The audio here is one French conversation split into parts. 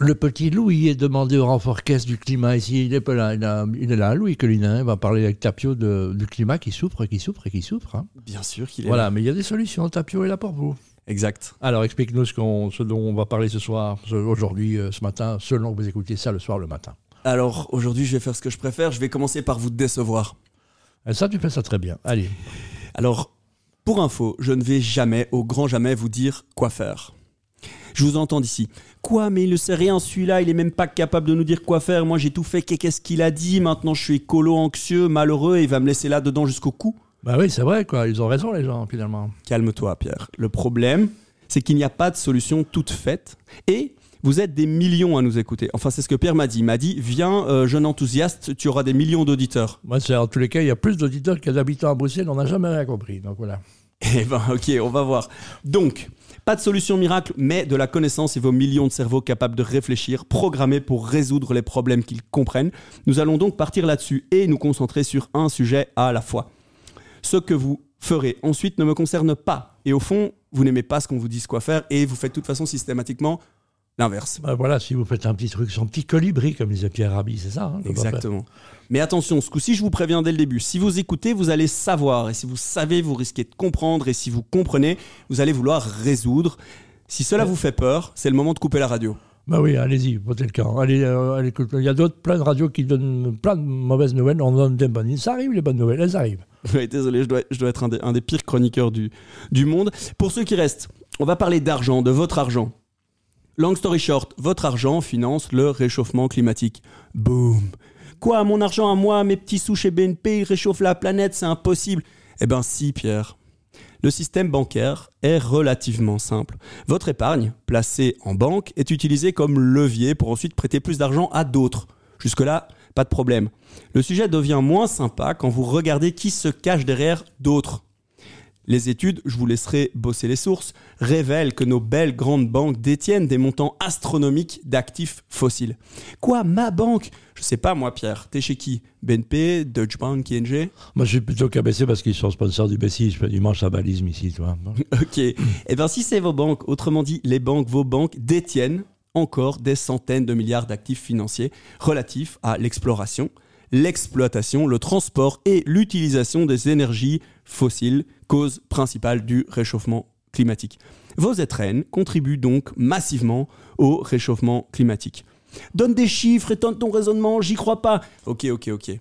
Le petit Louis est demandé au renfort caisse du climat ici. Il est, pas là, il, a- il est là, Louis Colline. Il va parler avec Tapio de- du climat qui souffre, qui souffre et qui souffre. hein. Bien sûr qu'il est Voilà, là. mais il y a des solutions. Tapio est là pour vous. Exact. Alors, explique-nous ce, dont on va parler ce soir, aujourd'hui, euh, ce matin, selon que vous écoutez ça le soir, le matin. Alors aujourd'hui, je vais faire ce que je préfère. Je vais commencer par vous décevoir. Et ça, tu fais ça très bien. Allez. Alors, pour info, je ne vais jamais, au grand jamais, vous dire quoi faire. Je vous entends d'ici. Quoi, mais il ne sait rien, celui-là, il est même pas capable de nous dire quoi faire. Moi, j'ai tout fait, qu'est-ce qu'il a dit Maintenant, je suis écolo, anxieux, malheureux, et il va me laisser là-dedans jusqu'au cou. Bah oui, c'est vrai, quoi. Ils ont raison, les gens, finalement. Calme-toi, Pierre. Le problème, c'est qu'il n'y a pas de solution toute faite. Et vous êtes des millions à nous écouter. Enfin, c'est ce que Pierre m'a dit. Il m'a dit Viens, euh, jeune enthousiaste, tu auras des millions d'auditeurs. Moi, c'est en tous les cas, il y a plus d'auditeurs a d'habitants à Bruxelles. On n'a jamais rien compris. Donc voilà. Eh ben, ok, on va voir. Donc, pas de solution miracle, mais de la connaissance et vos millions de cerveaux capables de réfléchir, programmés pour résoudre les problèmes qu'ils comprennent. Nous allons donc partir là-dessus et nous concentrer sur un sujet à la fois. Ce que vous ferez ensuite ne me concerne pas. Et au fond, vous n'aimez pas ce qu'on vous dise quoi faire et vous faites de toute façon systématiquement l'inverse. Bah voilà, si vous faites un petit truc, son petit colibri, comme disait Pierre Rabhi, c'est ça hein. Exactement. Mais attention, ce coup-ci, je vous préviens dès le début. Si vous écoutez, vous allez savoir. Et si vous savez, vous risquez de comprendre. Et si vous comprenez, vous allez vouloir résoudre. Si cela vous fait peur, c'est le moment de couper la radio. Bah oui, allez-y, votez le camp. Allez, euh, allez, il y a d'autres, plein de radios qui donnent plein de mauvaises nouvelles. On donne des bonnes. Ça arrive, les bonnes nouvelles, elles arrivent. Ouais, désolé, je dois, je dois être un des, un des pires chroniqueurs du, du monde. Pour ceux qui restent, on va parler d'argent, de votre argent. Long story short, votre argent finance le réchauffement climatique. Boum. Quoi, mon argent à moi, mes petits sous chez BNP, ils réchauffent la planète, c'est impossible. Eh ben si, Pierre. Le système bancaire est relativement simple. Votre épargne, placée en banque, est utilisée comme levier pour ensuite prêter plus d'argent à d'autres. Jusque-là, pas de problème. Le sujet devient moins sympa quand vous regardez qui se cache derrière d'autres. Les études, je vous laisserai bosser les sources, révèlent que nos belles grandes banques détiennent des montants astronomiques d'actifs fossiles. Quoi, ma banque? Je sais pas moi Pierre, t'es chez qui? BNP, Deutsche Bank, ING Moi, je suis plutôt KBC parce qu'ils sont sponsors du Bessie. Je fais du manche à balisme ici, tu vois. Ok. Eh bien, si c'est vos banques, autrement dit, les banques, vos banques détiennent encore des centaines de milliards d'actifs financiers relatifs à l'exploration, l'exploitation, le transport et l'utilisation des énergies fossiles, cause principale du réchauffement climatique. Vos étrennes contribuent donc massivement au réchauffement climatique. Donne des chiffres et ton raisonnement, j'y crois pas. Ok, ok, ok.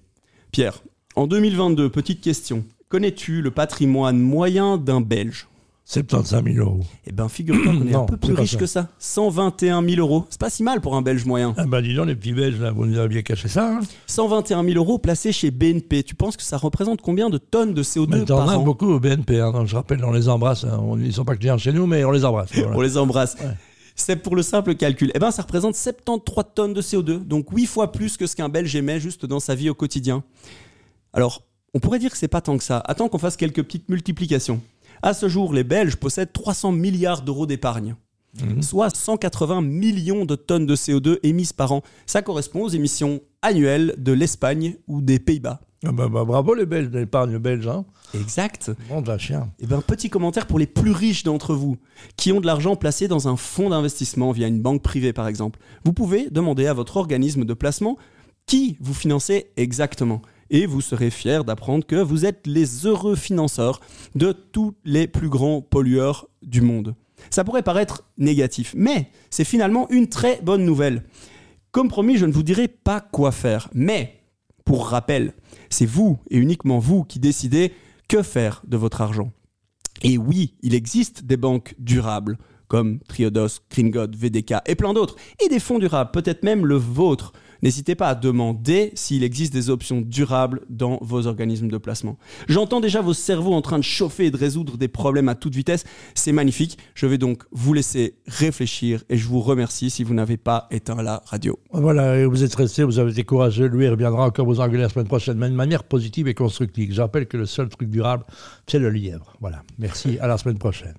Pierre, en 2022, petite question. Connais-tu le patrimoine moyen d'un Belge? 75 000 euros. eh ben, figure-toi qu'on est un peu plus riche ça. que ça. 121 000 euros. C'est pas si mal pour un Belge moyen. Ah bah dis donc, les petits Belges, là, vous nous aviez caché ça. Hein 121 000 euros placés chez BNP. Tu penses que ça représente combien de tonnes de CO2 mais par as an beaucoup au BNP. Hein. Je rappelle, on les embrasse. hein. Ils sont pas clients chez nous, mais on les embrasse. Voilà. On les embrasse. Ouais. C'est pour le simple calcul. Eh ben, ça représente 73 tonnes de CO2. Donc 8 fois plus que ce qu'un Belge émet juste dans sa vie au quotidien. Alors, on pourrait dire que c'est pas tant que ça. Attends qu'on fasse quelques petites multiplications. À ce jour, les Belges possèdent 300 milliards d'euros d'épargne. Mhm. soit 180 millions de tonnes de CO2 émises par an. Ça correspond aux émissions annuelles de l'Espagne ou des Pays-Bas. Ah bah, bah, bravo les Belges, l'épargne belge. Hein. Exact. Bon, de la chien. Et ben, petit commentaire pour les plus riches d'entre vous, qui ont de l'argent placé dans un fonds d'investissement via une banque privée par exemple. Vous pouvez demander à votre organisme de placement qui vous financez exactement. Et vous serez fier d'apprendre que vous êtes les heureux financeurs de tous les plus grands pollueurs du monde. Ça pourrait paraître négatif, mais c'est finalement une très bonne nouvelle. Comme promis, je ne vous dirai pas quoi faire, mais pour rappel, c'est vous et uniquement vous qui décidez que faire de votre argent. Et oui, il existe des banques durables, comme Triodos, Gringotts, VDK et plein d'autres, et des fonds durables, peut-être même le vôtre. N'hésitez pas à demander s'il existe des options durables dans vos organismes de placement. J'entends déjà vos cerveaux en train de chauffer et de résoudre des problèmes à toute vitesse. C'est magnifique. Je vais donc vous laisser réfléchir et je vous remercie si vous n'avez pas éteint la radio. Voilà, vous êtes resté, vous avez été courageux. Lui, reviendra encore vous engueuler la semaine prochaine, mais de manière positive et constructive. Je rappelle que le seul truc durable, c'est le lièvre. Voilà. Merci, à la semaine prochaine.